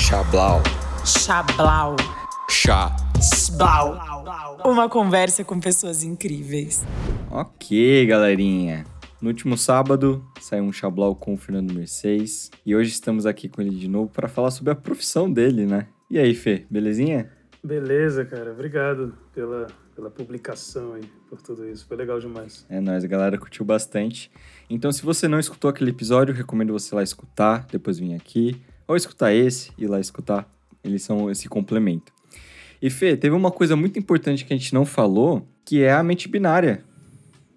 Chablau. Chablau. Chá. Sblau. Uma conversa com pessoas incríveis. Ok, galerinha. No último sábado saiu um Chablau com o Fernando Mercedes e hoje estamos aqui com ele de novo para falar sobre a profissão dele, né? E aí, Fê, belezinha? Beleza, cara. Obrigado pela, pela publicação aí, por tudo isso. Foi legal demais. É nóis, a galera curtiu bastante. Então, se você não escutou aquele episódio, recomendo você ir lá escutar, depois vir aqui, ou escutar esse e lá escutar. Eles são esse complemento. E Fê, teve uma coisa muito importante que a gente não falou, que é a mente binária.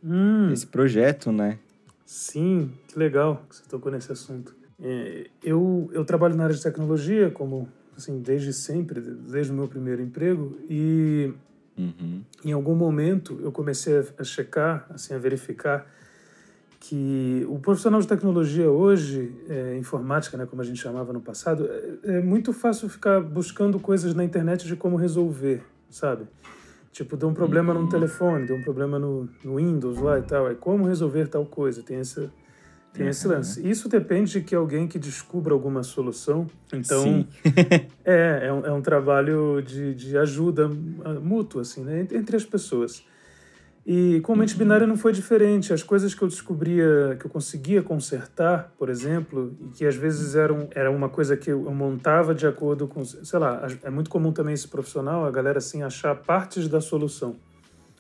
Hum, Esse projeto, né? sim, que legal que você tocou nesse assunto. É, eu, eu trabalho na área de tecnologia, como assim, desde sempre, desde o meu primeiro emprego, e Uhum. em algum momento eu comecei a checar, assim, a verificar que o profissional de tecnologia hoje, é, informática, né, como a gente chamava no passado, é, é muito fácil ficar buscando coisas na internet de como resolver, sabe? Tipo, deu um problema no telefone, deu um problema no, no Windows lá e tal, é como resolver tal coisa, tem esse, tem esse lance. Isso depende de que alguém que descubra alguma solução, então... É, é um, é um trabalho de, de ajuda ah, mútua, assim, né? Entre as pessoas. E com a mente binária não foi diferente. As coisas que eu descobria, que eu conseguia consertar, por exemplo, e que às vezes eram era uma coisa que eu montava de acordo com, sei lá, é muito comum também esse profissional, a galera assim achar partes da solução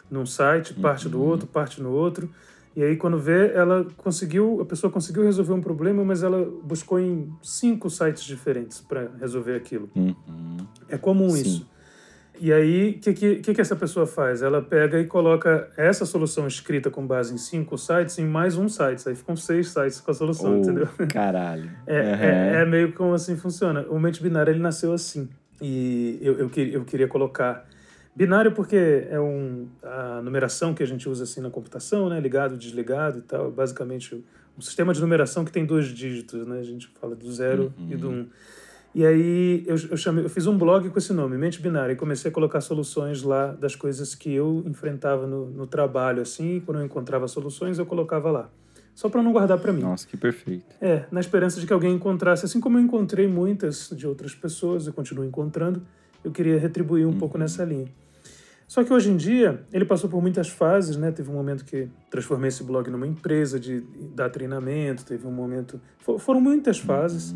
num site, parte do outro, parte no outro. E aí quando vê, ela conseguiu, a pessoa conseguiu resolver um problema, mas ela buscou em cinco sites diferentes para resolver aquilo. Uhum. É comum Sim. isso. E aí, o que, que, que essa pessoa faz? Ela pega e coloca essa solução escrita com base em cinco sites em mais um site. Aí ficam seis sites com a solução, Oh, entendeu? caralho. É, é, é meio como assim funciona. O mente binário ele nasceu assim. E eu, eu, eu queria colocar binário porque é um, a numeração que a gente usa assim na computação, né? Ligado, desligado e tal. Basicamente, um sistema de numeração que tem dois dígitos, né? A gente fala do zero e do um. E aí eu, eu, chamei, eu fiz um blog com esse nome, Mente Binária, e comecei a colocar soluções lá das coisas que eu enfrentava no, no trabalho, assim. Quando eu encontrava soluções, eu colocava lá. Só para não guardar para mim. Nossa, que perfeito. É, na esperança de que alguém encontrasse, assim como eu encontrei muitas de outras pessoas, eu continuo encontrando, eu queria retribuir um pouco nessa linha. Só que hoje em dia, ele passou por muitas fases, né? Teve um momento que transformei esse blog numa empresa de dar treinamento, teve um momento... fo- Foram muitas fases.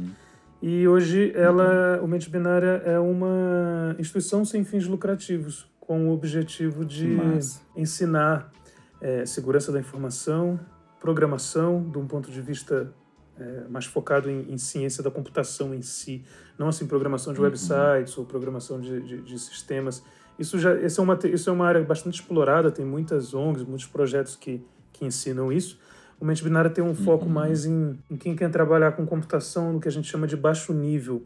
E hoje ela, o Mente Binária é uma instituição sem fins lucrativos, com o objetivo de massa. ensinar é, segurança da informação, programação, de um ponto de vista é, mais focado em, em ciência da computação em si, não assim programação de websites ou programação de, de, de sistemas. Isso já, essa é uma isso é uma área bastante explorada, tem muitas ONGs, muitos projetos que que ensinam isso. O Mente Binária tem um foco mais em, em quem quer trabalhar com computação no que a gente chama de baixo nível.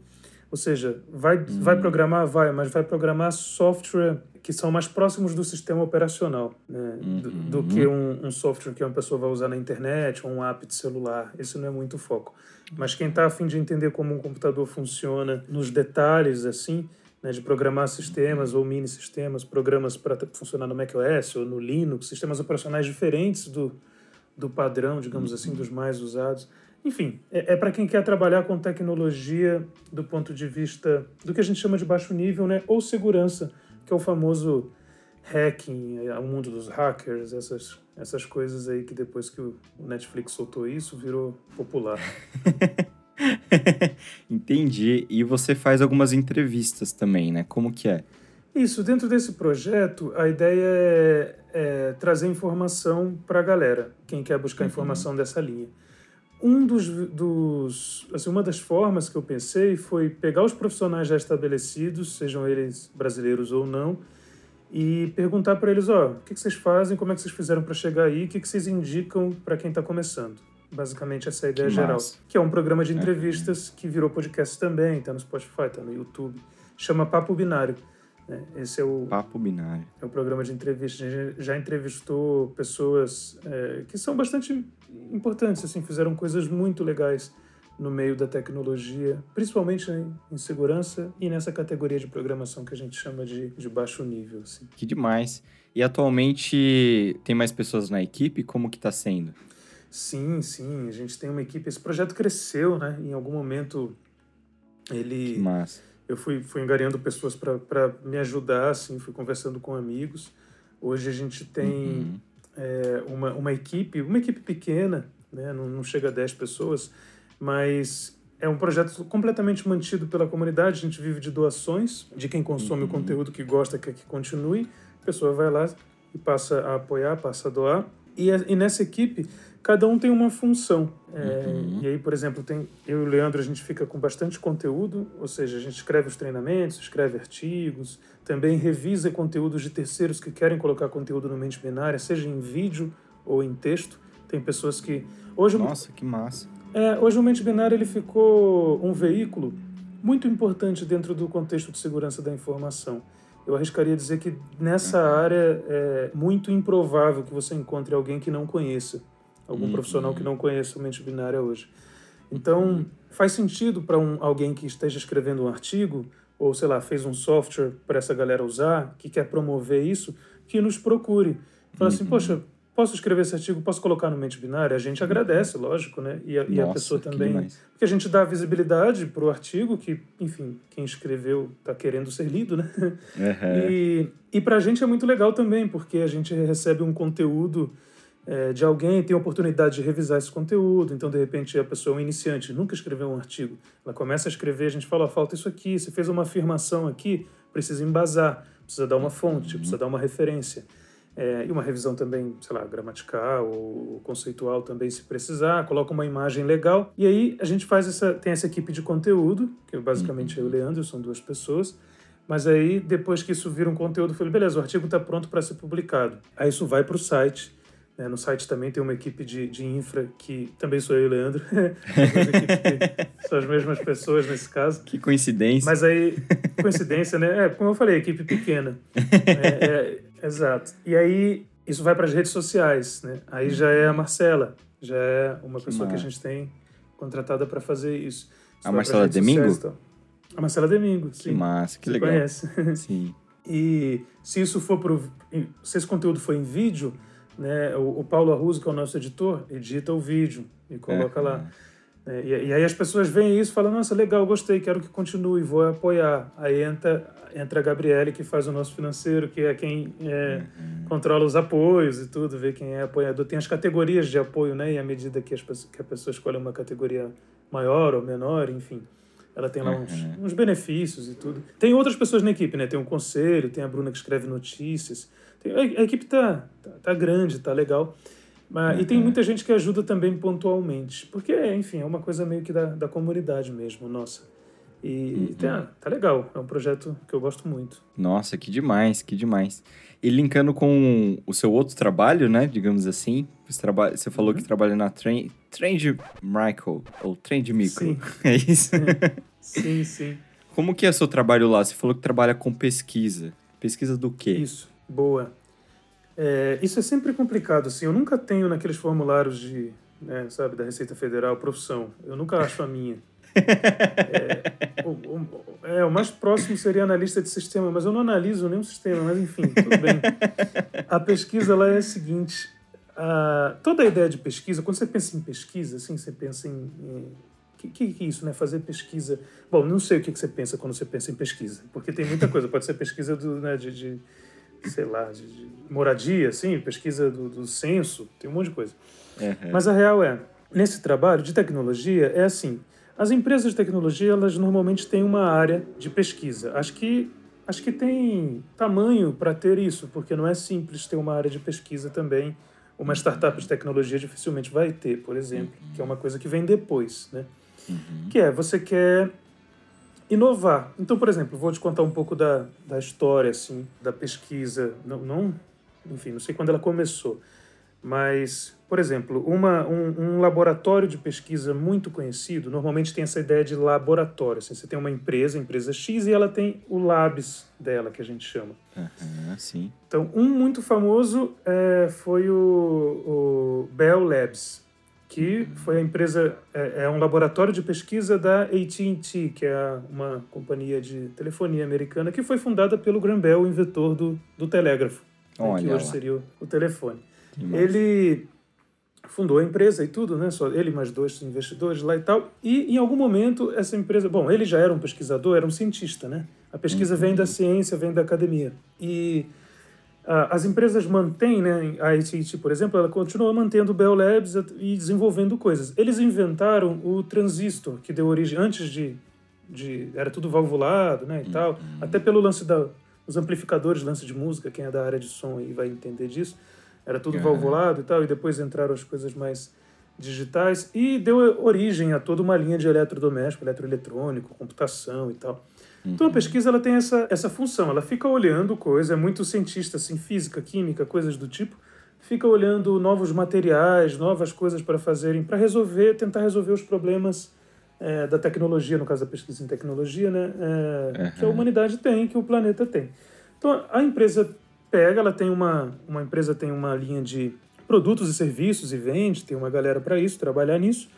Ou seja, vai, vai programar? Vai, mas vai programar software que são mais próximos do sistema operacional, né? do, do que um, um software que uma pessoa vai usar na internet ou um app de celular. Esse não é muito o foco. Mas quem está a fim de entender como um computador funciona nos detalhes, assim, né, de programar sistemas ou mini sistemas, programas para funcionar no macOS ou no Linux, sistemas operacionais diferentes do, do padrão, digamos assim, dos mais usados. Enfim, é, é para quem quer trabalhar com tecnologia do ponto de vista do que a gente chama de baixo nível, né, ou segurança, que é o famoso hacking, é, o mundo dos hackers, essas, essas coisas aí que depois que o Netflix soltou isso, virou popular. Entendi. E você faz algumas entrevistas também, né? Como que é? Isso, dentro desse projeto, a ideia é, é trazer informação para a galera, quem quer buscar informação dessa linha. Um dos, dos, assim, uma das formas que eu pensei foi pegar os profissionais já estabelecidos, sejam eles brasileiros ou não, e perguntar para eles, ó, o que, que vocês fazem, como é que vocês fizeram para chegar aí, o que, que vocês indicam para quem está começando. Basicamente essa é a ideia Que geral. massa. Que é um programa de entrevistas que virou podcast também, está no Spotify, está no YouTube. Chama Papo Binário. Né? Esse é o, Papo binário. é um programa de entrevista. A gente já entrevistou pessoas é, que são bastante importantes, assim, fizeram coisas muito legais no meio da tecnologia, principalmente em, em segurança e nessa categoria de programação que a gente chama de, de baixo nível. Assim. Que demais. E atualmente tem mais pessoas na equipe? Como que tá sendo? Sim, sim, a gente tem uma equipe. Esse projeto cresceu, né? Em algum momento Ele, Que massa. Eu fui, fui angariando pessoas para me ajudar, assim, fui conversando com amigos. Hoje a gente tem Uhum. é, uma, uma equipe, uma equipe pequena, né? não, não chega a 10 pessoas, mas é um projeto completamente mantido pela comunidade. A gente vive de doações, de quem consome o conteúdo que gosta, quer que continue. A pessoa vai lá e passa a apoiar, passa a doar. E, e nessa equipe, cada um tem uma função. É, E aí, por exemplo, tem eu e o Leandro, a gente fica com bastante conteúdo, ou seja, a gente escreve os treinamentos, escreve artigos, também revisa conteúdos de terceiros que querem colocar conteúdo no mente binária, seja em vídeo ou em texto. Tem pessoas que. Hoje, Nossa, que massa. é, hoje o Mente Binária ele ficou um veículo muito importante dentro do contexto de segurança da informação. Eu arriscaria dizer que nessa área é muito improvável que você encontre alguém que não conheça, algum Uhum. profissional que não conheça o Mente Binária hoje. Então, faz sentido para um, alguém que esteja escrevendo um artigo, ou sei lá, fez um software para essa galera usar, que quer promover isso, que nos procure. Fala Uhum. assim, poxa, posso escrever esse artigo, posso colocar no Mente Binária? A gente agradece, lógico, né? E a, e a Nossa, pessoa que também. demais. Porque a gente dá visibilidade para o artigo, que, enfim, quem escreveu está querendo ser lido, né? Aham. E, e para a gente é muito legal também, porque a gente recebe um conteúdo é, de alguém, tem a oportunidade de revisar esse conteúdo. Então, de repente, a pessoa é um iniciante, nunca escreveu um artigo. Ela começa a escrever, a gente fala: falta isso aqui, você fez uma afirmação aqui, precisa embasar, precisa dar uma fonte, precisa dar uma referência. É, e uma revisão também, sei lá, gramatical ou conceitual também, se precisar, coloca uma imagem legal. E aí a gente faz essa, tem essa equipe de conteúdo, que basicamente eu e o Leandro, são duas pessoas. Mas aí, depois que isso vira um conteúdo, eu falei, beleza, o artigo está pronto para ser publicado. Aí isso vai para o site. Né? No site também tem uma equipe de, de infra, que também sou eu e o Leandro. Que são as mesmas pessoas nesse caso. Que coincidência. Mas aí, coincidência, né? É, como eu falei, equipe pequena. É, é, exato. E aí, isso vai para as redes sociais, né? Aí já é a Marcela, já é uma pessoa que a gente tem contratada para fazer isso. Isso A Marcela Domingo? sociais. A Marcela Domingo, Que sim. massa, que Você legal. conhece. Sim. E se isso for pro, se esse conteúdo for em vídeo, né, o, o Paulo Arruzo, que é o nosso editor, edita o vídeo e coloca É. lá. É, e, e aí as pessoas veem isso e falam, nossa, legal, gostei, quero que continue, vou apoiar. Aí entra, entra a Gabriele, que faz o nosso financeiro, que é quem é, controla os apoios e tudo, vê quem é apoiador. Tem as categorias de apoio, né? E à medida que, as, que a pessoa escolhe uma categoria maior ou menor, enfim, ela tem lá uns, Uhum. uns benefícios e tudo. Tem outras pessoas na equipe, né? Tem um conselho, tem a Bruna que escreve notícias. Tem- a, a equipe tá, tá, tá grande, tá legal. Mas, E tem Uhum. muita gente que ajuda também pontualmente. Porque, enfim, é uma coisa meio que da, da comunidade mesmo, nossa. E Uhum. tá, tá legal. É um projeto que eu gosto muito. Nossa, que demais, que demais. E linkando com o seu outro trabalho, né, digamos assim, você, falou Uhum. que trabalha na Trend, Trend Micro, ou Trend Micro, Sim. é isso? Sim, sim. Como que é seu trabalho lá? Você falou que trabalha com pesquisa. Pesquisa do quê? Isso, boa. É, isso é sempre complicado, assim. Eu nunca tenho naqueles formulários de, né, sabe, da Receita Federal, profissão. Eu nunca acho a minha. É, o, o- é, o mais próximo seria analista de sistema, mas eu não analiso nenhum sistema, mas enfim, tudo bem. A pesquisa lá é a seguinte: toda a ideia de pesquisa, quando você pensa em pesquisa, assim, você pensa em. que, que é isso, né? Fazer pesquisa. Bom, não sei o que, que você pensa quando você pensa em pesquisa, porque tem muita coisa. Pode ser pesquisa do, né, de, de sei lá, de, de moradia, assim, pesquisa do, do censo, tem um monte de coisa. Uhum. Mas a real é, nesse trabalho de tecnologia, é assim, as empresas de tecnologia, elas normalmente têm uma área de pesquisa. Acho que, acho que tem tamanho para ter isso, porque não é simples ter uma área de pesquisa também. Uma startup de tecnologia dificilmente vai ter, por exemplo, que é uma coisa que vem depois, né? Uhum. Que é, você quer inovar. Então, por exemplo, vou te contar um pouco da, da história, assim, da pesquisa. Não, não, enfim, não sei quando ela começou. Mas, por exemplo, uma, um, um laboratório de pesquisa muito conhecido, normalmente tem essa ideia de laboratório. Assim, você tem uma empresa, empresa X, e ela tem o labs dela, que a gente chama. Aham, sim. Então, um muito famoso é, foi o, o Bell Labs, que foi a empresa, é, é um laboratório de pesquisa da AT&T, que é uma companhia de telefonia americana, que foi fundada pelo Graham Bell, o inventor do, do telégrafo, né, que hoje lá. seria o, o telefone. Que. Ele fundou a empresa e tudo, né? Só ele mais dois investidores lá e tal. E em algum momento essa empresa, bom, ele já era um pesquisador, era um cientista, né? A pesquisa vem da ciência, vem da academia. E as empresas mantêm, né? A AT&T, por exemplo, ela continua mantendo o Bell Labs e desenvolvendo coisas. Eles inventaram o transistor que deu origem antes de, de era tudo valvulado, né? E tal. Até pelo lance da os amplificadores, lance de música, quem é da área de som aí vai entender disso. Era tudo Uhum. valvulado e tal, e depois entraram as coisas mais digitais e deu origem a toda uma linha de eletrodoméstico, eletroeletrônico, computação e tal. Então a pesquisa ela tem essa, essa função, ela fica olhando coisa, é muito cientista assim, física, química, coisas do tipo, fica olhando novos materiais, novas coisas para fazerem, para resolver, tentar resolver os problemas é, da tecnologia, no caso da pesquisa em tecnologia, né, é, que a humanidade tem, que o planeta tem. Então a empresa pega, ela tem uma, uma empresa tem uma linha de produtos e serviços e vende, tem uma galera para isso, trabalhar nisso.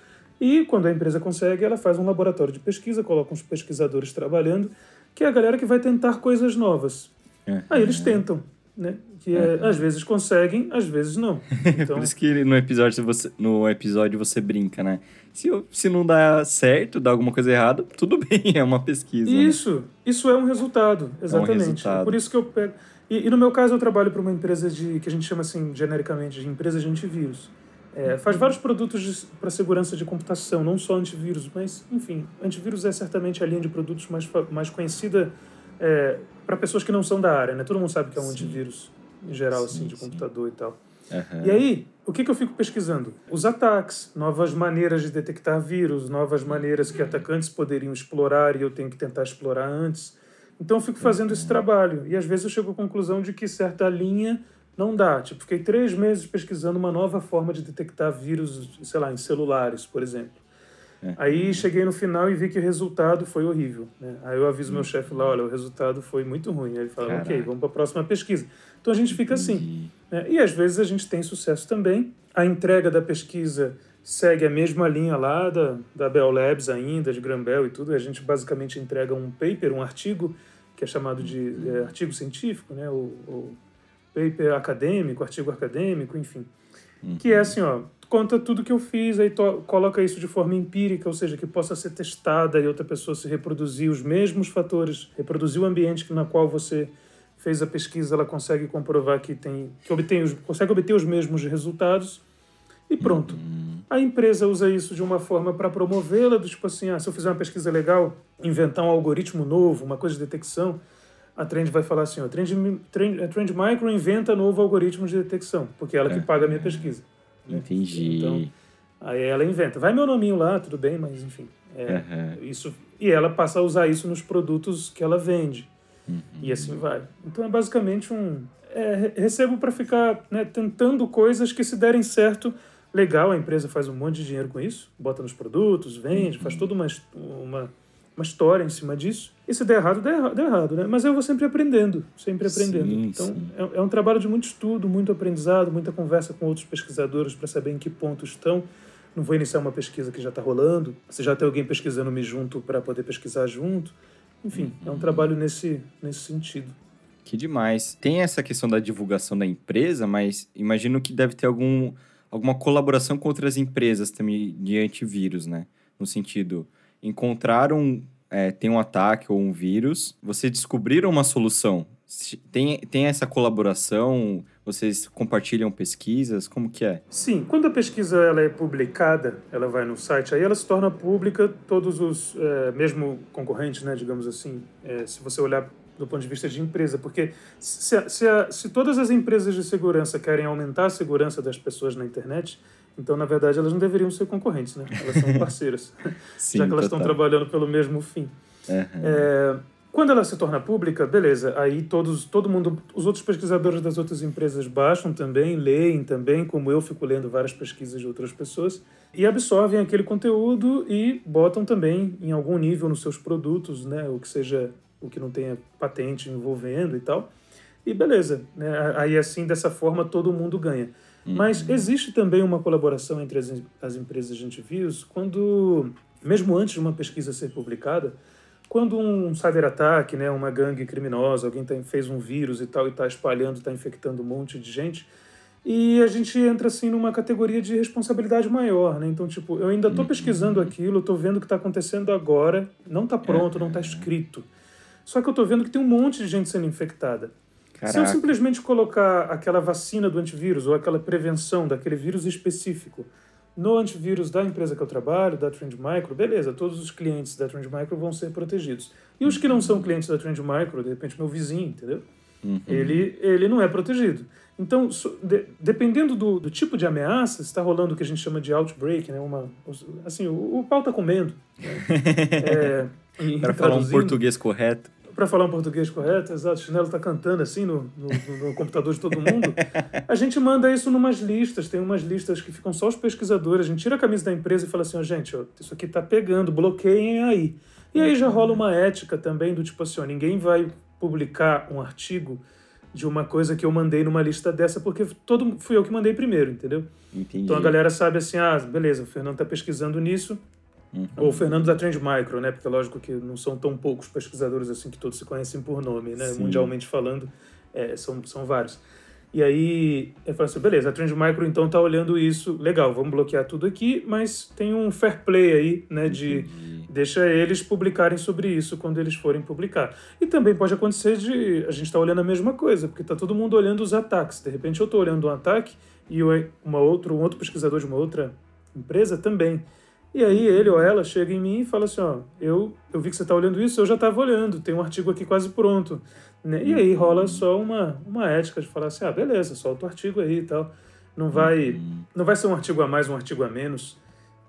E quando a empresa consegue, ela faz um laboratório de pesquisa, coloca uns pesquisadores trabalhando, que é a galera que vai tentar coisas novas. É. Aí eles tentam, né? Que é, às vezes conseguem, às vezes não. Então, Por isso que no episódio você, no episódio você brinca, né? Se, se não dá certo, dá alguma coisa errada, tudo bem, é uma pesquisa. né? Isso, isso é um resultado, exatamente. resultado. É por isso que eu pego. E, e no meu caso, eu trabalho para uma empresa de que a gente chama assim genericamente de empresa de antivírus. É, faz vários produtos para segurança de computação, não só antivírus, mas enfim, antivírus é certamente a linha de produtos mais mais conhecida é, para pessoas que não são da área, né? Todo mundo sabe que é um Sim. antivírus em geral Sim, assim de sim. computador e tal. Aham. E aí, o que, que eu fico pesquisando? Os ataques, novas maneiras de detectar vírus, novas maneiras que atacantes poderiam explorar e eu tenho que tentar explorar antes. Então eu fico fazendo esse trabalho. E às vezes eu chego à conclusão de que certa linha não dá. Tipo, fiquei três meses pesquisando uma nova forma de detectar vírus, sei lá, em celulares, por exemplo. Aí cheguei no final e vi que o resultado foi horrível. Né? Aí eu aviso meu chefe lá, olha, o resultado foi muito ruim. Aí ele fala, ok, Caraca. vamos para a próxima pesquisa. Então a gente fica assim. Né? E às vezes a gente tem sucesso também. A entrega da pesquisa segue a mesma linha lá da, da Bell Labs ainda, de Grambel e tudo. A gente basicamente entrega um paper, um artigo, que é chamado de é, artigo científico, né? o, o paper acadêmico, artigo acadêmico, enfim. Que é assim, ó, conta tudo que eu fiz, aí coloca isso de forma empírica, ou seja, que possa ser testada e outra pessoa se reproduzir os mesmos fatores, reproduzir o ambiente na qual você fez a pesquisa, ela consegue comprovar que tem, que obtém os, consegue obter os mesmos resultados e pronto. A empresa usa isso de uma forma para promovê-la, do tipo assim, ah, se eu fizer uma pesquisa legal, inventar um algoritmo novo, uma coisa de detecção, a Trend vai falar assim, ó, Trend, Trend, a Trend Micro inventa novo algoritmo de detecção, porque é ela que paga a minha pesquisa. né? Entendi. Então, aí ela inventa. Vai meu nominho lá, tudo bem, mas enfim. É, Aham. isso, e ela passa a usar isso nos produtos que ela vende. E assim vai. Então é basicamente um. é, re- recebo para ficar né, tentando coisas que se derem certo. Legal, a empresa faz um monte de dinheiro com isso, bota nos produtos, vende, faz toda uma, uma, uma história em cima disso. E se der errado, der, erra- der errado, né? Mas eu vou sempre aprendendo, sempre aprendendo. Sim, então sim. é, é um trabalho de muito estudo, muito aprendizado, muita conversa com outros pesquisadores para saber em que ponto estão. Não vou iniciar uma pesquisa que já está rolando. Se já tem alguém pesquisando, me junto para poder pesquisar junto. Enfim, é Uhum. um trabalho nesse, nesse sentido. Que demais. Tem essa questão da divulgação da empresa, mas imagino que deve ter algum, alguma colaboração com outras empresas também de antivírus, né? No sentido, encontraram, é, tem um ataque ou um vírus, vocês descobriram uma solução. Tem, tem essa colaboração? Vocês compartilham pesquisas? Como que é? Sim, quando a pesquisa ela é publicada, ela vai no site, aí ela se torna pública, todos os, eh, mesmo concorrentes, né, digamos assim, eh, se você olhar do ponto de vista de empresa, porque se, se, se todas as empresas de segurança querem aumentar a segurança das pessoas na internet, então, na verdade, elas não deveriam ser concorrentes, né? Elas são parceiras, Sim, já que elas estão trabalhando pelo mesmo fim. Aham. É, quando ela se torna pública, beleza, aí todos, todo mundo, os outros pesquisadores das outras empresas baixam também, leem também, como eu fico lendo várias pesquisas de outras pessoas, e absorvem aquele conteúdo e botam também em algum nível nos seus produtos, né, o que seja, o que não tenha patente envolvendo e tal. E beleza, né, aí assim, dessa forma, todo mundo ganha. Mas existe também uma colaboração entre as, as empresas de antivírus quando, mesmo antes de uma pesquisa ser publicada, quando um cyberataque, né, uma gangue criminosa, alguém tá, fez um vírus e tal e está espalhando, está infectando um monte de gente, e a gente entra assim numa categoria de responsabilidade maior, né? Então, tipo, eu ainda estou pesquisando aquilo, estou vendo o que está acontecendo agora, não está pronto, não está escrito. Só que eu estou vendo que tem um monte de gente sendo infectada. Caraca. Se eu simplesmente colocar aquela vacina do antivírus ou aquela prevenção daquele vírus específico no antivírus da empresa que eu trabalho, da Trend Micro, beleza, todos os clientes da Trend Micro vão ser protegidos. E os que não são clientes da Trend Micro, de repente meu vizinho, entendeu? Uhum. Ele, ele não é protegido. Então, so, de, dependendo do, do, tipo de ameaça, está rolando o que a gente chama de outbreak, né? Uma, assim, o, o pau está comendo. Né? é, Para falar um português correto. Para falar um português correto, exato, o chinelo está cantando assim no, no, no, computador de todo mundo. A gente manda isso numas listas, tem umas listas que ficam só os pesquisadores. A gente tira a camisa da empresa e fala assim: oh, gente, ó, isso aqui está pegando, bloqueiem aí. E aí já rola uma ética também do tipo assim: ó, ninguém vai publicar um artigo de uma coisa que eu mandei numa lista dessa, porque todo fui eu que mandei primeiro, entendeu? Entendi. Então a galera sabe assim, ah, beleza, o Fernando está pesquisando nisso, uhum. ou o Fernando da Trend Micro, né? Porque é lógico que não são tão poucos pesquisadores assim que todos se conhecem por nome, né? Sim. Mundialmente falando, é, são, são vários. E aí eu falo assim, beleza, a Trend Micro então tá olhando isso, legal, vamos bloquear tudo aqui, mas tem um fair play aí, né, de deixa eles publicarem sobre isso quando eles forem publicar. E também pode acontecer de a gente tá olhando a mesma coisa, porque tá todo mundo olhando os ataques. De repente eu tô olhando um ataque e uma outra, um outro pesquisador de uma outra empresa também. E aí ele ou ela chega em mim e fala assim, ó, eu, eu vi que você está olhando isso, eu já estava olhando, tem um artigo aqui quase pronto. Né? E aí rola só uma, uma ética de falar assim, ah, beleza, solta o artigo aí e tal. Não vai, uhum. não vai ser um artigo a mais, um artigo a menos,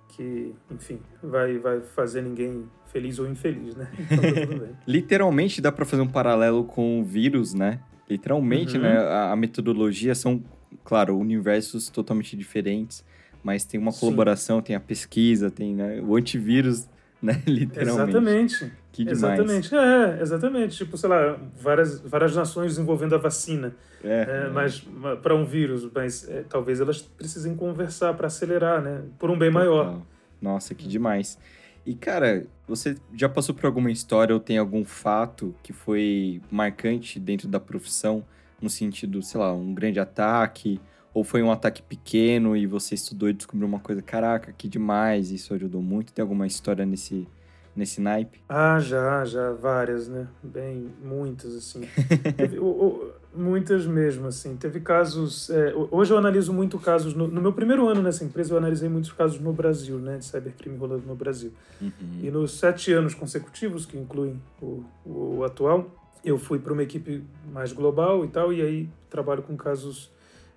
que, enfim, vai, vai fazer ninguém feliz ou infeliz, né? Então, tá Literalmente dá para fazer um paralelo com o vírus, né? Literalmente, uhum. né? A, a metodologia são, claro, universos totalmente diferentes mas tem uma colaboração, Sim. tem a pesquisa, tem né, o antivírus, né, literalmente. Exatamente. Que demais. Exatamente, é, exatamente. Tipo, sei lá, várias, várias nações desenvolvendo a vacina, é, é, mas para um vírus, mas é, talvez elas precisem conversar para acelerar, né, por um bem maior. Nossa, que demais. E cara, você já passou por alguma história ou tem algum fato que foi marcante dentro da profissão, no sentido, sei lá, um grande ataque ou foi um ataque pequeno e você estudou e descobriu uma coisa, caraca, que demais, isso ajudou muito? Tem alguma história nesse, nesse naipe? Ah, já, já, várias, né? Bem, muitas, assim. Teve, o, o, muitas mesmo, assim. Teve casos... É, hoje eu analiso muito casos... No, no, meu primeiro ano nessa empresa, eu analisei muitos casos no Brasil, né? De cybercrime rolando no Brasil. Uhum. E nos sete anos consecutivos, que incluem o, o atual, eu fui para uma equipe mais global e tal, e aí trabalho com casos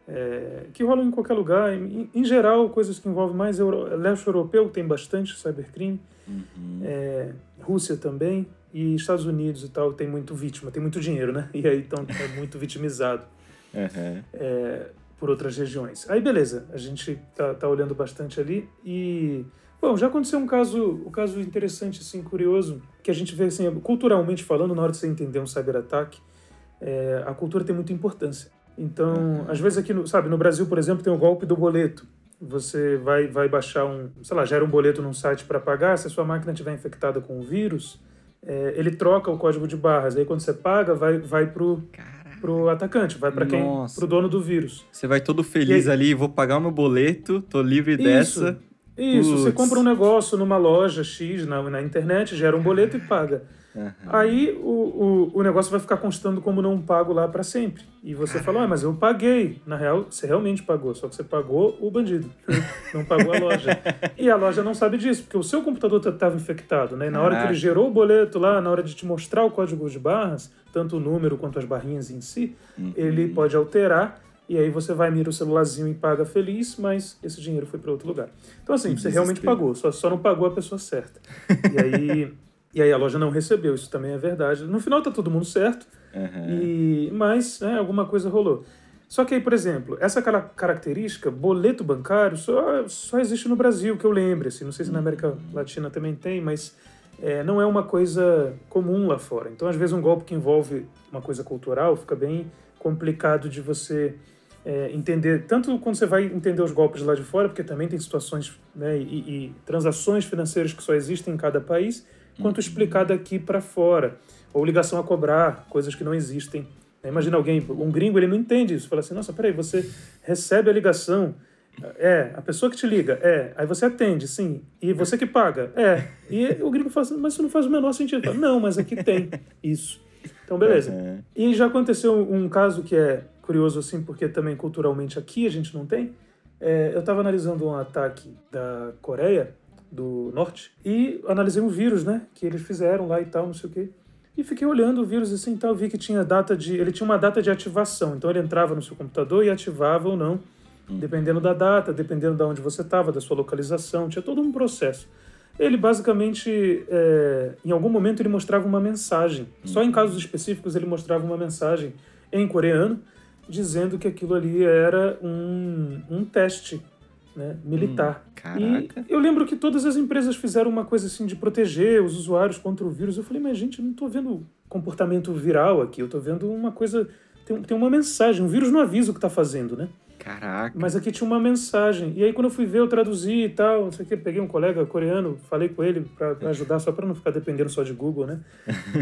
é, que rolam em qualquer lugar. Em, em, geral, coisas que envolvem mais Euro, leste europeu, tem bastante cybercrime, uhum. é, Rússia também, e Estados Unidos e tal, tem muito vítima, tem muito dinheiro, né? E aí então é muito vitimizado uhum. é, por outras regiões. Aí beleza, a gente tá, tá olhando bastante ali e Bom, já aconteceu um caso, um caso interessante, assim, curioso, que a gente vê, assim, culturalmente falando, na hora de você entender um cyberataque, é, a cultura tem muita importância. Então, às vezes aqui, no, sabe, no Brasil, por exemplo, tem o golpe do boleto. Você vai, vai baixar um, sei lá, gera um boleto num site para pagar, se a sua máquina estiver infectada com o vírus, é, ele troca o código de barras. Aí quando você paga, vai, vai pro, pro atacante, vai para quem? Pro dono do vírus. Você vai todo feliz aí, ali, vou pagar o meu boleto, tô livre isso, dessa. Isso, Puts. você compra um negócio numa loja X na, na internet, gera um boleto e paga. Uhum. Aí o, o, o negócio vai ficar constando como não pago lá para sempre. E você fala, ah, mas eu paguei. Na real, você realmente pagou, só que você pagou o bandido, não pagou a loja. e a loja não sabe disso, porque o seu computador estava infectado, né? E na hora que ele gerou o boleto lá, na hora de te mostrar o código de barras, tanto o número quanto as barrinhas em si, uhum. ele pode alterar e aí você vai, mira o celularzinho e paga feliz, mas esse dinheiro foi para outro lugar. Então, assim, você realmente pagou, só, só não pagou a pessoa certa. E aí e aí a loja não recebeu, isso também é verdade. No final tá todo mundo certo, uhum. e, mas né, alguma coisa rolou. Só que aí, por exemplo, essa característica, boleto bancário, só, só existe no Brasil, que eu lembre. Assim, não sei se na América Latina também tem, mas é, não é uma coisa comum lá fora. Então, às vezes, um golpe que envolve uma coisa cultural fica bem complicado de você é, entender, tanto quando você vai entender os golpes lá de fora, porque também tem situações né, e, e transações financeiras que só existem em cada país, quanto explicar daqui para fora. Ou ligação a cobrar, coisas que não existem Imagina alguém, um gringo, ele não entende isso. Fala assim, nossa, peraí, você recebe a ligação, é, a pessoa que te liga, é, aí você atende, sim, e você que paga, é. E o gringo fala assim, mas isso não faz o menor sentido. Fala, não, mas aqui tem isso. Então, beleza. Uhum. E já aconteceu um caso que é curioso, assim, porque também culturalmente aqui a gente não tem. É, eu estava analisando um ataque da Coreia do Norte e analisei um vírus, né, que eles fizeram lá e tal, não sei o quê. E fiquei olhando o vírus assim, tal, vi que tinha data de, ele tinha uma data de ativação, então ele entrava no seu computador e ativava ou não, dependendo da data, dependendo de onde você estava, da sua localização, tinha todo um processo. Ele basicamente, é, em algum momento, ele mostrava uma mensagem. Só em casos específicos ele mostrava uma mensagem em coreano dizendo que aquilo ali era um, um teste né, militar. Hum, caraca. E eu lembro que todas as empresas fizeram uma coisa assim de proteger os usuários contra o vírus. Eu falei, mas gente, eu não estou vendo comportamento viral aqui, eu estou vendo uma coisa. Tem, tem uma mensagem, o vírus não avisa o que está fazendo, né? Caraca. Mas aqui tinha uma mensagem. E aí, quando eu fui ver, eu traduzi e tal, não sei o que, peguei um colega coreano, falei com ele para ajudar, só para não ficar dependendo só de Google, né?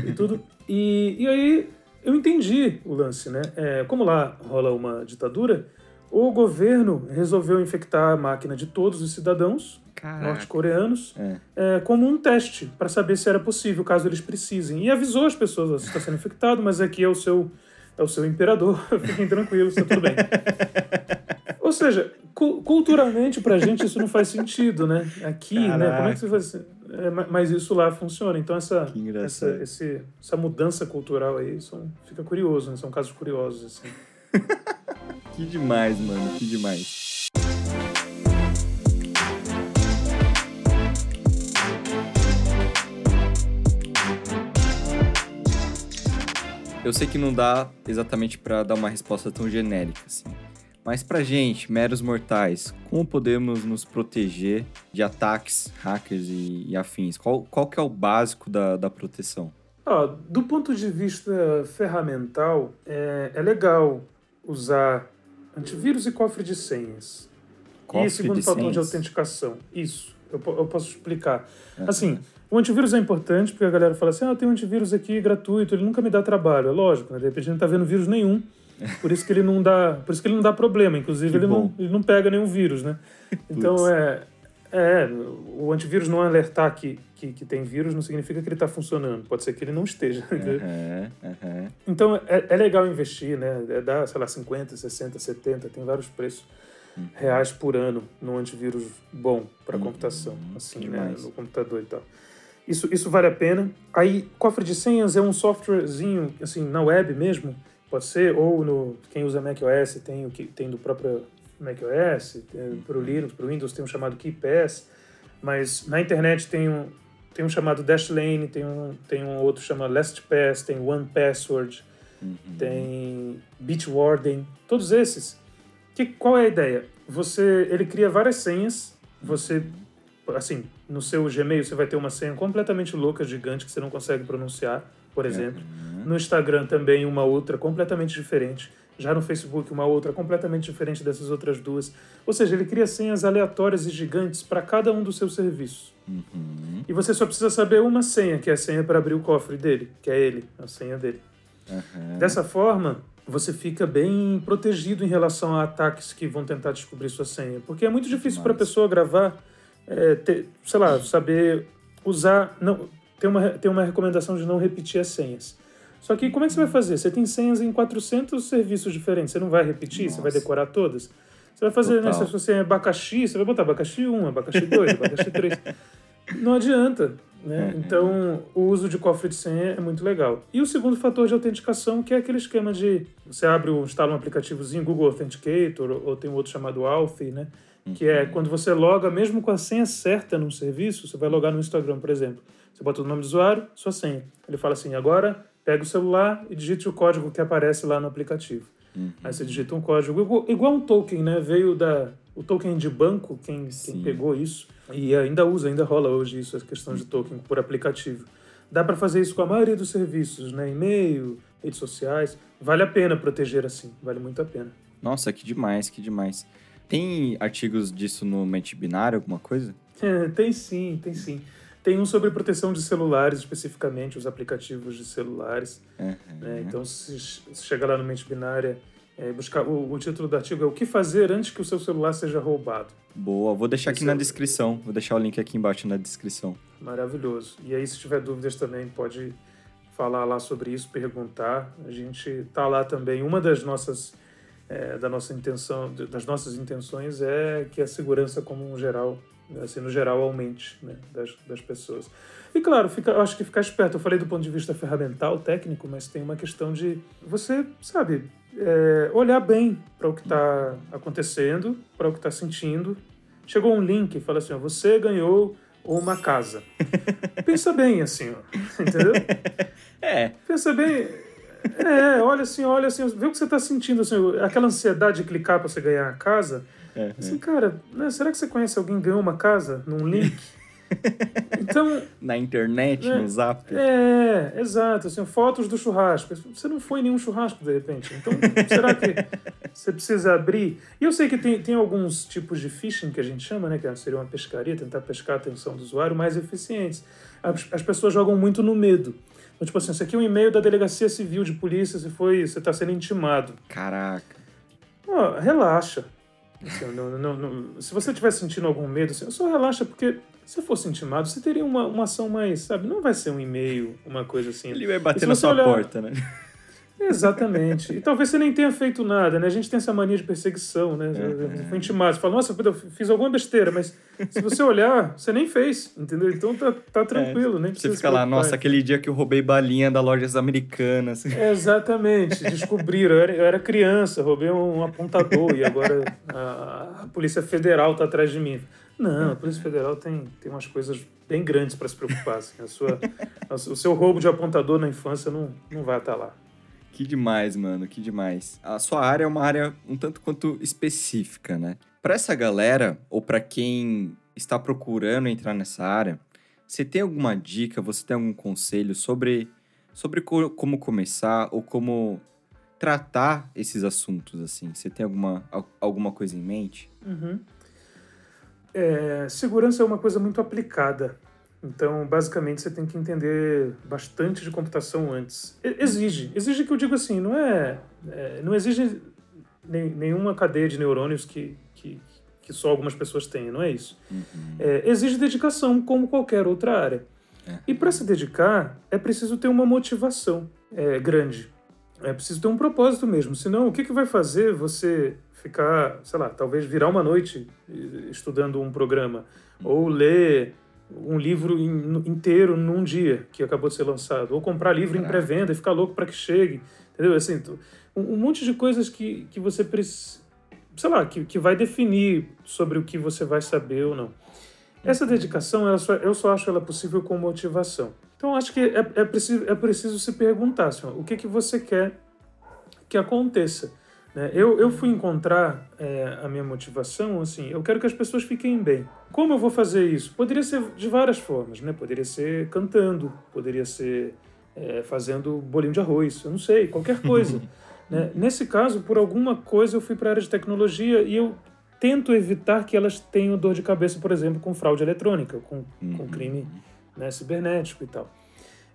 e tudo. E, e aí, eu entendi o lance, né? É, como lá rola uma ditadura, o governo resolveu infectar a máquina de todos os cidadãos Caraca. norte-coreanos É. é, como um teste para saber se era possível, caso eles precisem. E avisou as pessoas: "Ó, você está sendo infectado, mas aqui é o seu, é o seu imperador, fiquem tranquilos, está tudo bem. Ou seja, cu- culturalmente pra gente isso não faz sentido, né? Aqui, né? Como é que você faz? É, ma- mas isso lá funciona. Então essa, essa, esse, essa mudança cultural aí são, fica curioso, né? São casos curiosos assim. Que demais, mano. Que demais. Eu sei que não dá exatamente pra dar uma resposta tão genérica assim. Mas pra gente, meros mortais, como podemos nos proteger de ataques, hackers e, e afins? Qual, qual que é o básico da, da proteção? Ó, do ponto de vista ferramental, é, é legal usar antivírus e cofre de senhas. Cofre e segundo de fator de senhas? autenticação. Isso, eu, eu posso explicar. Assim, o antivírus é importante porque a galera fala assim: ah, tem um antivírus aqui gratuito, ele nunca me dá trabalho. É lógico, né? De repente ele não tá vendo vírus nenhum. Por isso que ele não dá, por isso que ele não dá problema. Inclusive, ele não, ele não pega nenhum vírus, né? Então, é, é, o antivírus não alertar que, que, que tem vírus não significa que ele está funcionando. Pode ser que ele não esteja. Aham, aham. Então é, é legal investir, né? É dar, sei lá, 50, 60, 70, tem vários preços reais por ano num antivírus bom para computação, assim, né? No computador e tal. Isso, isso vale a pena. Aí, cofre de senhas é um softwarezinho, assim, na web mesmo, pode ser, ou no quem usa macOS tem o que tem do próprio macOS, para o Linux, para o Windows tem um chamado KeyPass, mas na internet tem um tem um chamado Dashlane, tem um tem um outro chamado LastPass, tem OnePassword, tem Bitwarden, todos esses. Que, qual é a ideia? Você, ele cria várias senhas. Você, assim, no seu Gmail você vai ter uma senha completamente louca, gigante que você não consegue pronunciar, por exemplo. No Instagram também uma outra completamente diferente. Já no Facebook uma outra completamente diferente dessas outras duas. Ou seja, ele cria senhas aleatórias e gigantes para cada um dos seus serviços. Uhum. E você só precisa saber uma senha, que é a senha para abrir o cofre dele, que é ele, a senha dele. Aham. Dessa forma, você fica bem protegido em relação a ataques que vão tentar descobrir sua senha. Porque é muito difícil para a pessoa gravar, é, ter, sei lá, saber usar. Não, tem, uma, tem uma recomendação de não repetir as senhas. Só que como é que você vai fazer? Você tem senhas em 400 serviços diferentes, você não vai repetir, você vai Nossa. decorar todas? Você vai fazer, né, se senha é abacaxi, você vai botar abacaxi 1, abacaxi 2, abacaxi 3. Não adianta. Né? Uhum. Então, o uso de cofre de senha é muito legal. E o segundo fator de autenticação, que é aquele esquema de você abre, instala um aplicativozinho, Google Authenticator, ou, tem um outro chamado Authy, né? Que Uhum. é quando você loga, mesmo com a senha certa num serviço, você vai logar no Instagram, por exemplo. Você bota o nome do usuário, sua senha. Ele fala assim, agora pega o celular e digite o código que aparece lá no aplicativo. Uhum. Aí você digita um código, igual, igual um token, né? Veio da... O token de banco, quem, quem pegou isso, e ainda usa, ainda rola hoje isso, a questão de token por aplicativo. Dá para fazer isso com a maioria dos serviços, né? E-mail, redes sociais. Vale a pena proteger assim, vale muito a pena. Nossa, que demais, que demais. Tem artigos disso no Mente Binário, alguma coisa? É, tem sim, tem sim. Tem um sobre proteção de celulares, especificamente os aplicativos de celulares. Uhum. Né? Então, se, se chegar lá no Mente Binária, é, buscar o, o, título do artigo é O que fazer antes que o seu celular seja roubado. Boa, vou deixar aqui Isso na é... descrição. Vou deixar o link aqui embaixo na descrição. Maravilhoso. E aí, se tiver dúvidas também, pode falar lá sobre isso, perguntar. A gente tá lá também. Uma das nossas é, da nossa intenção, das nossas intenções é que a segurança como um geral, assim, no geral aumente né, das, das pessoas. E claro, fica, eu acho que ficar esperto. Eu falei do ponto de vista ferramental, técnico, mas tem uma questão de você, sabe, é, olhar bem para o que está acontecendo, para o que está sentindo. Chegou um link e fala assim: ó, você ganhou uma casa. Pensa bem, assim, ó, entendeu? É. Pensa bem. É, olha assim, olha assim, vê o que você está sentindo, assim, aquela ansiedade de clicar para você ganhar a casa. É, assim, é. cara, né, será que você conhece alguém que ganhou uma casa num link? Então. Na internet, é, no zap. É, exato. Assim, fotos do churrasco. Você não foi em nenhum churrasco, de repente. Então, será que você precisa abrir? E eu sei que tem, tem alguns tipos de phishing que a gente chama, né? Que seria uma pescaria, tentar pescar a atenção do usuário mais eficientes. As, as pessoas jogam muito no medo. Então, tipo assim, isso aqui é um e-mail da Delegacia Civil de Polícia, você foi, você está sendo intimado. Caraca. Oh, relaxa. Assim, não, não, não, se você estiver sentindo algum medo, assim, só relaxa, porque se fosse intimado, você teria uma, uma ação mais, sabe? Não vai ser um e-mail, uma coisa assim. Ele vai bater na sua olhar... porta, né? Exatamente. E talvez você nem tenha feito nada, né? A gente tem essa mania de perseguição, né? Você foi intimado, você fala, nossa, eu fiz alguma besteira, mas se você olhar, você nem fez, entendeu? Então tá, tá tranquilo, é, nem Você fica lá, nossa, aquele dia que eu roubei balinha da lojas americanas. É, exatamente. Descobriram, eu era, eu era, criança, roubei um apontador e agora a, a Polícia Federal tá atrás de mim. Não, a Polícia Federal tem, tem umas coisas bem grandes para se preocupar. Assim. A sua, a, o seu roubo de apontador na infância não, não vai estar lá. Que demais, mano, que demais. A sua área é uma área um tanto quanto específica, né? Para essa galera, ou para quem está procurando entrar nessa área, você tem alguma dica, você tem algum conselho sobre, sobre co como começar ou como tratar esses assuntos, assim? Você tem alguma, alguma coisa em mente? Uhum. É, segurança é uma coisa muito aplicada. Então, basicamente, você tem que entender bastante de computação antes. Exige. Exige que eu digo assim, não é... é não exige nem, nenhuma cadeia de neurônios que, que, que só algumas pessoas têm, não é isso. Uhum. É, exige dedicação, como qualquer outra área. É. E para se dedicar, é preciso ter uma motivação é, grande. É preciso ter um propósito mesmo. Senão, o que, que vai fazer você ficar, sei lá, talvez virar uma noite estudando um programa, ou ler um livro inteiro num dia que acabou de ser lançado, ou comprar livro em pré-venda e ficar louco para que chegue, entendeu? Assim, um monte de coisas que, que você precisa, sei lá, que, que vai definir sobre o que você vai saber ou não. Essa uhum. dedicação, ela só, eu só acho ela possível com motivação. Então, acho que é, é, preciso, é preciso se perguntar assim, o que, que você quer que aconteça. Né? Eu, eu fui encontrar é, a minha motivação, assim, eu quero que as pessoas fiquem bem. Como eu vou fazer isso? Poderia ser de várias formas, né? Poderia ser cantando, poderia ser é, fazendo bolinho de arroz, eu não sei, qualquer coisa. né? Nesse caso, por alguma coisa, eu fui para a área de tecnologia e eu tento evitar que elas tenham dor de cabeça, por exemplo, com fraude eletrônica, com, com uhum. crime né, cibernético e tal.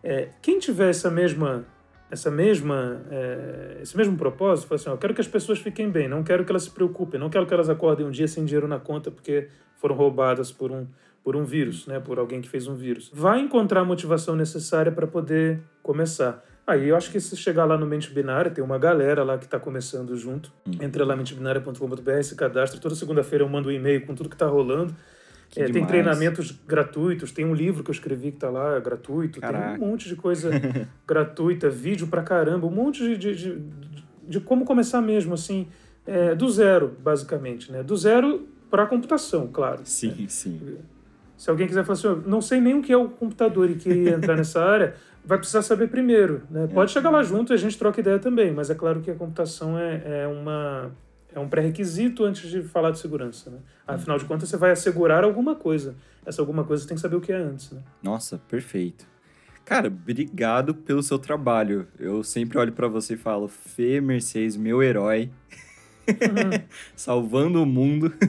É, quem tiver essa mesma essa mesma, é, esse mesmo propósito, foi assim, ó, eu quero que as pessoas fiquem bem, não quero que elas se preocupem, não quero que elas acordem um dia sem dinheiro na conta porque foram roubadas por um, por um vírus, né, por alguém que fez um vírus. Vai encontrar a motivação necessária para poder começar. Aí eu acho que se chegar lá no Mente Binária, tem uma galera lá que está começando junto. Hum. Entra lá mentebinária.com.br, se cadastra. Toda segunda-feira eu mando um e-mail com tudo que está rolando. É, tem treinamentos gratuitos, tem um livro que eu escrevi que está lá gratuito, Caraca. tem um monte de coisa gratuita, vídeo pra caramba, um monte de, de, de, de como começar mesmo, assim, é, do zero, basicamente, né? Do zero para computação, claro. Sim, né? sim. Se alguém quiser falar assim, não sei nem o que é o computador e queria entrar nessa área, vai precisar saber primeiro. Né? Pode é. chegar lá junto e a gente troca ideia também, mas é claro que a computação é, é uma é um pré-requisito antes de falar de segurança. Né? Afinal de contas, você vai assegurar alguma coisa. Essa alguma coisa você tem que saber o que é antes. Né? Nossa, perfeito. Cara, obrigado pelo seu trabalho. Eu sempre olho para você e falo, Fê Mercedes, meu herói, uhum. salvando o mundo.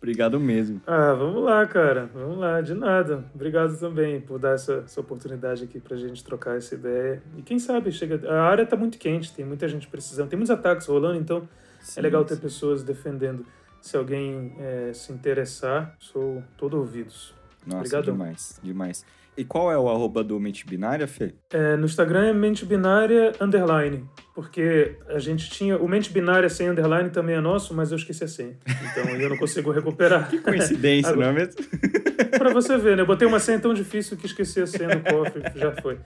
Obrigado mesmo. Ah, vamos lá, cara. Vamos lá, de nada. Obrigado também por dar essa, essa oportunidade aqui pra gente trocar essa ideia. E quem sabe, chega. A área tá muito quente, tem muita gente precisando, tem muitos ataques rolando, então Sim, é legal ter sim. pessoas defendendo. Se alguém é, se interessar, sou todo ouvidos. Nossa, Obrigadão. demais, demais. E qual é o arroba do Mente Binária, Fê? É, no Instagram é mente binária underline, porque a gente tinha. O mente binária sem underline também é nosso, mas eu esqueci a senha. Então eu não consigo recuperar. Que coincidência, não é mesmo? pra você ver, né? Eu botei uma senha tão difícil que esqueci a senha do cofre, já foi.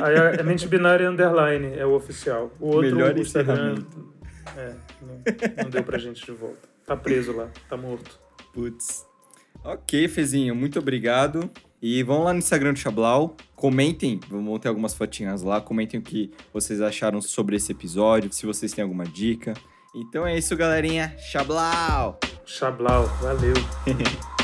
Aí é mente binária underline é o oficial. O outro Melhor o Instagram. encerramento. É, não, não deu pra gente de volta. Tá preso lá, tá morto. Putz. Ok, Fezinho, muito obrigado. E vão lá no Instagram do Chablau, comentem, vão ter algumas fotinhas lá, comentem o que vocês acharam sobre esse episódio, se vocês têm alguma dica. Então é isso, galerinha. Chablau! Chablau, valeu.